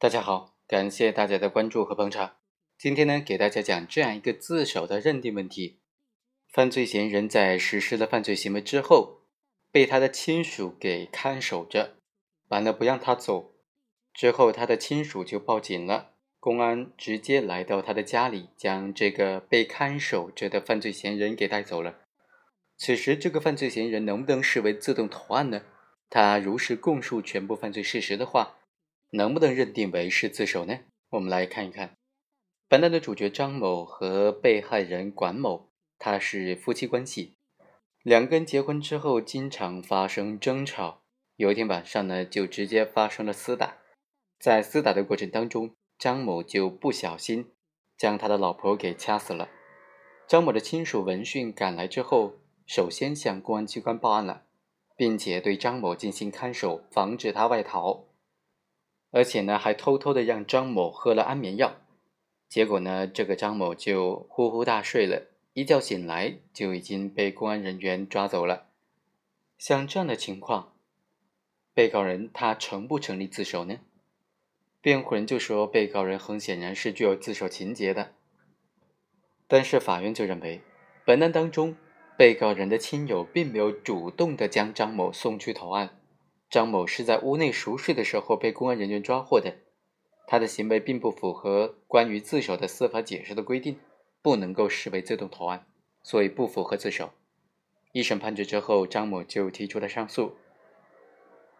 大家好，感谢大家的关注和捧场。今天呢，给大家讲这样一个自首的认定问题：犯罪嫌疑人在实施了犯罪行为之后，被他的亲属给看守着，完了不让他走。之后，他的亲属就报警了，公安直接来到他的家里，将这个被看守着的犯罪嫌疑人给带走了。此时，这个犯罪嫌疑人能不能视为自动投案呢？他如实供述全部犯罪事实的话。能不能认定为是自首呢？我们来看一看，本案的主角张某和被害人管某，他是夫妻关系，两个人结婚之后经常发生争吵，有一天晚上呢，就直接发生了厮打，在厮打的过程当中，张某就不小心将他的老婆给掐死了。张某的亲属闻讯赶来之后，首先向公安机关报案了，并且对张某进行看守，防止他外逃。而且呢，还偷偷的让张某喝了安眠药，结果呢，这个张某就呼呼大睡了，一觉醒来就已经被公安人员抓走了。像这样的情况，被告人他成不成立自首呢？辩护人就说，被告人很显然是具有自首情节的，但是法院就认为，本案当中，被告人的亲友并没有主动的将张某送去投案。张某是在屋内熟睡的时候被公安人员抓获的，他的行为并不符合关于自首的司法解释的规定，不能够视为自动投案，所以不符合自首。一审判决之后，张某就提出了上诉。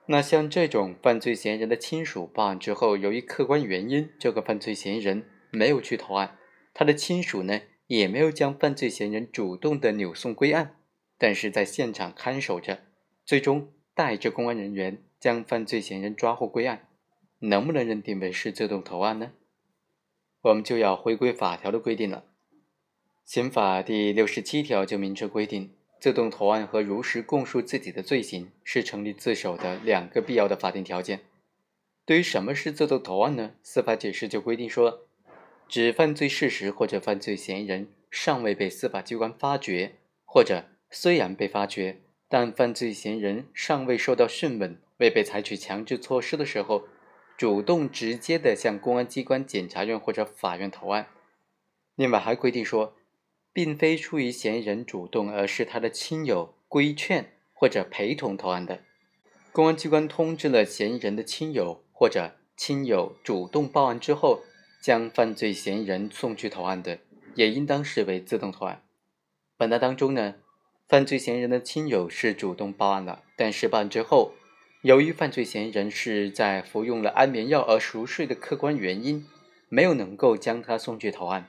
那像这种犯罪嫌疑人的亲属报案之后，由于客观原因，这个犯罪嫌疑人没有去投案，他的亲属呢也没有将犯罪嫌疑人主动的扭送归案，但是在现场看守着，最终。带着公安人员将犯罪嫌疑人抓获归案，能不能认定为是自动投案呢？我们就要回归法条的规定了。刑法第六十七条就明确规定，自动投案和如实供述自己的罪行是成立自首的两个必要的法定条件。对于什么是自动投案呢？司法解释就规定说，指犯罪事实或者犯罪嫌疑人尚未被司法机关发觉，或者虽然被发觉。但犯罪嫌疑人尚未受到讯问，未被采取强制措施的时候，主动直接的向公安机关、检察院或者法院投案。另外还规定说，并非出于嫌疑人主动，而是他的亲友规劝或者陪同投案的，公安机关通知了嫌疑人的亲友或者亲友主动报案之后，将犯罪嫌疑人送去投案的，也应当视为自动投案。本案当中呢。犯罪嫌疑人的亲友是主动报案了，但是报案之后，由于犯罪嫌疑人是在服用了安眠药而熟睡的客观原因，没有能够将他送去投案，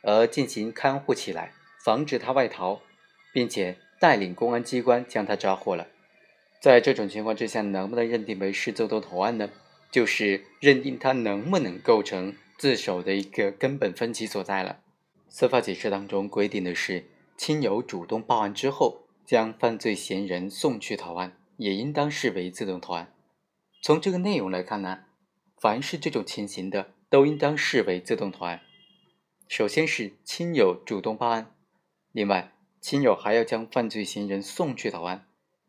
而进行看护起来，防止他外逃，并且带领公安机关将他抓获了。在这种情况之下，能不能认定为是自动投案呢？就是认定他能不能构成自首的一个根本分歧所在了。司法解释当中规定的是。亲友主动报案之后，将犯罪嫌疑人送去投案，也应当视为自动投案。从这个内容来看呢，凡是这种情形的，都应当视为自动投案。首先是亲友主动报案，另外，亲友还要将犯罪嫌疑人送去投案。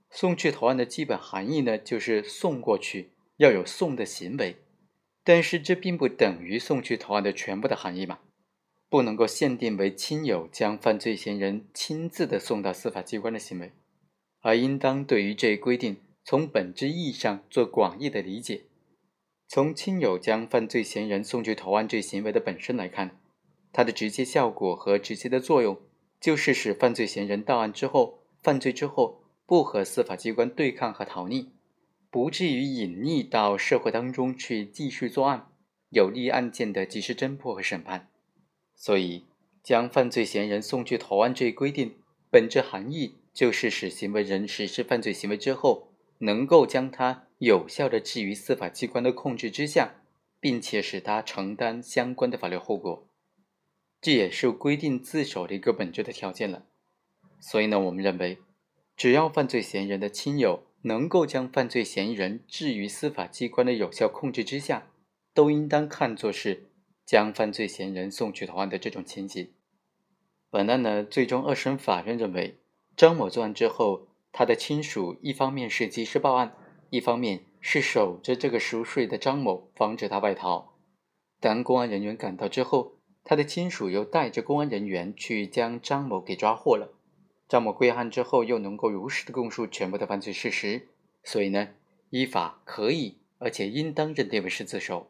送去投案的基本含义呢，就是送过去，要有送的行为。但是这并不等于送去投案的全部的含义嘛。不能够限定为亲友将犯罪嫌疑人亲自的送到司法机关的行为，而应当对于这一规定从本质意义上做广义的理解。从亲友将犯罪嫌疑人送去投案这行为的本身来看，它的直接效果和直接的作用就是使犯罪嫌疑人到案之后，犯罪之后不和司法机关对抗和逃匿，不至于隐匿到社会当中去继续作案，有利案件的及时侦破和审判。所以，将犯罪嫌疑人送去投案这一规定，本质含义就是使行为人实施犯罪行为之后，能够将他有效的置于司法机关的控制之下，并且使他承担相关的法律后果。这也是规定自首的一个本质的条件了。所以呢，我们认为，只要犯罪嫌疑人的亲友能够将犯罪嫌疑人置于司法机关的有效控制之下，都应当看作是。将犯罪嫌疑人送去投案的这种情形，本案呢，最终二审法院认为，张某作案之后，他的亲属一方面是及时报案，一方面是守着这个熟睡的张某，防止他外逃。当公安人员赶到之后，他的亲属又带着公安人员去将张某给抓获了。张某归案之后，又能够如实的供述全部的犯罪事实，所以呢，依法可以，而且应当认定为是自首。